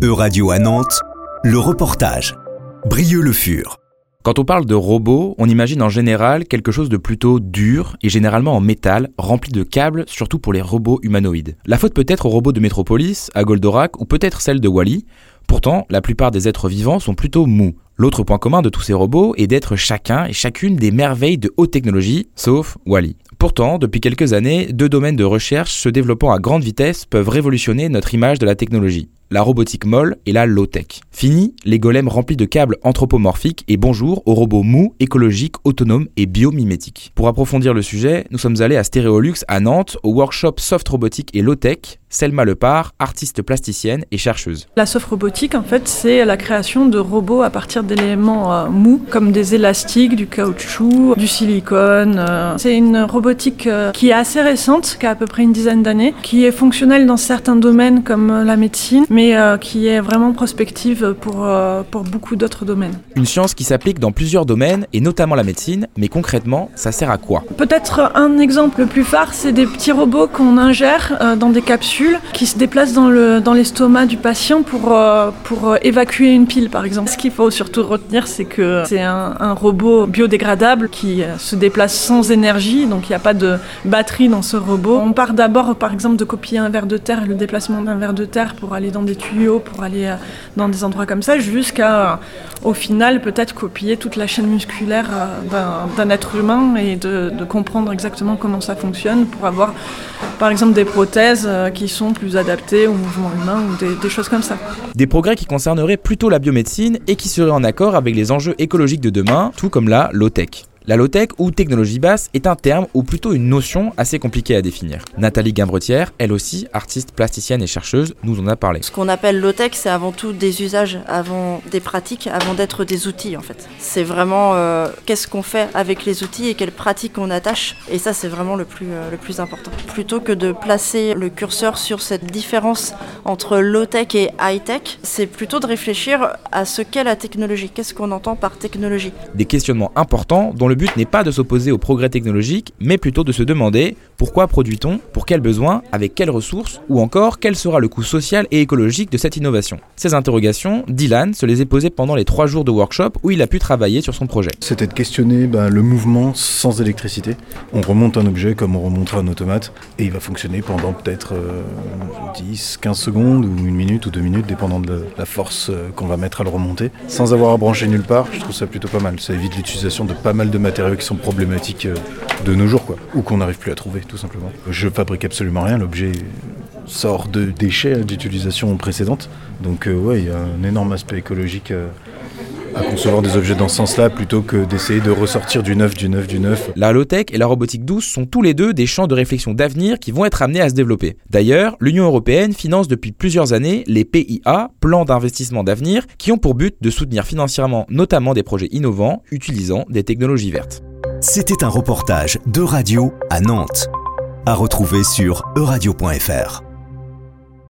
E-Radio à Nantes, le reportage. Brieux-le Fur. Quand on parle de robots, on imagine en général quelque chose de plutôt dur et généralement en métal, rempli de câbles, surtout pour les robots humanoïdes. La faute peut être aux robots de Metropolis, à Goldorak ou peut-être celle de Wally. Pourtant, la plupart des êtres vivants sont plutôt mous. L'autre point commun de tous ces robots est d'être chacun et chacune des merveilles de haute technologie, sauf Wally. Pourtant, depuis quelques années, deux domaines de recherche se développant à grande vitesse peuvent révolutionner notre image de la technologie la robotique molle et la low-tech. Fini les golems remplis de câbles anthropomorphiques et bonjour aux robots mous, écologiques, autonomes et biomimétiques. Pour approfondir le sujet, nous sommes allés à Stéréolux à Nantes au workshop Soft Robotique et Low-Tech, Selma Lepar, artiste plasticienne et chercheuse. La soft robotique, en fait, c'est la création de robots à partir d'éléments euh, mous, comme des élastiques, du caoutchouc, du silicone. Euh. C'est une robotique euh, qui est assez récente, qui a à peu près une dizaine d'années, qui est fonctionnelle dans certains domaines comme la médecine, qui est vraiment prospective pour, pour beaucoup d'autres domaines. Une science qui s'applique dans plusieurs domaines, et notamment la médecine, mais concrètement, ça sert à quoi? Peut-être un exemple le plus phare, c'est des petits robots qu'on ingère dans des capsules qui se déplace dans, le, dans l'estomac du patient pour, euh, pour euh, évacuer une pile, par exemple. Ce qu'il faut surtout retenir, c'est que c'est un, un, robot biodégradable qui euh, se déplace sans énergie, donc il n'y a pas de batterie dans ce robot. On part d'abord, par exemple, de copier un verre de terre, le déplacement d'un verre de terre pour aller dans des tuyaux, pour aller dans des endroits comme ça, jusqu'à, au final, peut-être copier toute la chaîne musculaire d'un, être humain et de, comprendre exactement comment ça fonctionne pour avoir, par exemple, des prothèses qui sont plus adaptés au mouvement humain ou des, des choses comme ça. Des progrès qui concerneraient plutôt la biomédecine et qui seraient en accord avec les enjeux écologiques de demain, tout comme la low-tech. La low-tech ou technologie basse est un terme ou plutôt une notion assez compliquée à définir. Nathalie Gimbretière, elle aussi artiste plasticienne et chercheuse, nous en a parlé. Ce qu'on appelle low-tech, c'est avant tout des usages, avant des pratiques, avant d'être des outils en fait. C'est vraiment euh, qu'est-ce qu'on fait avec les outils et quelles pratiques on attache. Et ça, c'est vraiment le plus, euh, le plus important. Plutôt que de placer le curseur sur cette différence entre low-tech et high-tech, c'est plutôt de réfléchir à ce qu'est la technologie. Qu'est-ce qu'on entend par technologie? Des questionnements importants dont le but n'est pas de s'opposer au progrès technologique, mais plutôt de se demander pourquoi produit-on, pour quels besoins, avec quelles ressources, ou encore quel sera le coût social et écologique de cette innovation. Ces interrogations, Dylan se les est posées pendant les trois jours de workshop où il a pu travailler sur son projet. C'était de questionner bah, le mouvement sans électricité. On remonte un objet comme on remonterait un automate, et il va fonctionner pendant peut-être 10, euh, 15 secondes, ou une minute, ou deux minutes, dépendant de la force euh, qu'on va mettre à le remonter, sans avoir à brancher nulle part. Je trouve ça plutôt pas mal. Ça évite l'utilisation de pas mal de matériaux qui sont problématiques euh, de nos jours, quoi, ou qu'on n'arrive plus à trouver, tout simplement. Je fabrique absolument rien, l'objet sort de déchets d'utilisation précédente, donc euh, ouais, il y a un énorme aspect écologique euh, à concevoir des objets dans ce sens-là plutôt que d'essayer de ressortir du neuf, du neuf, du neuf. La low-tech et la robotique douce sont tous les deux des champs de réflexion d'avenir qui vont être amenés à se développer. D'ailleurs, l'Union européenne finance depuis plusieurs années les PIA, plans d'investissement d'avenir, qui ont pour but de soutenir financièrement notamment des projets innovants utilisant des technologies vertes. C'était un reportage de radio à Nantes, à retrouver sur euradio.fr.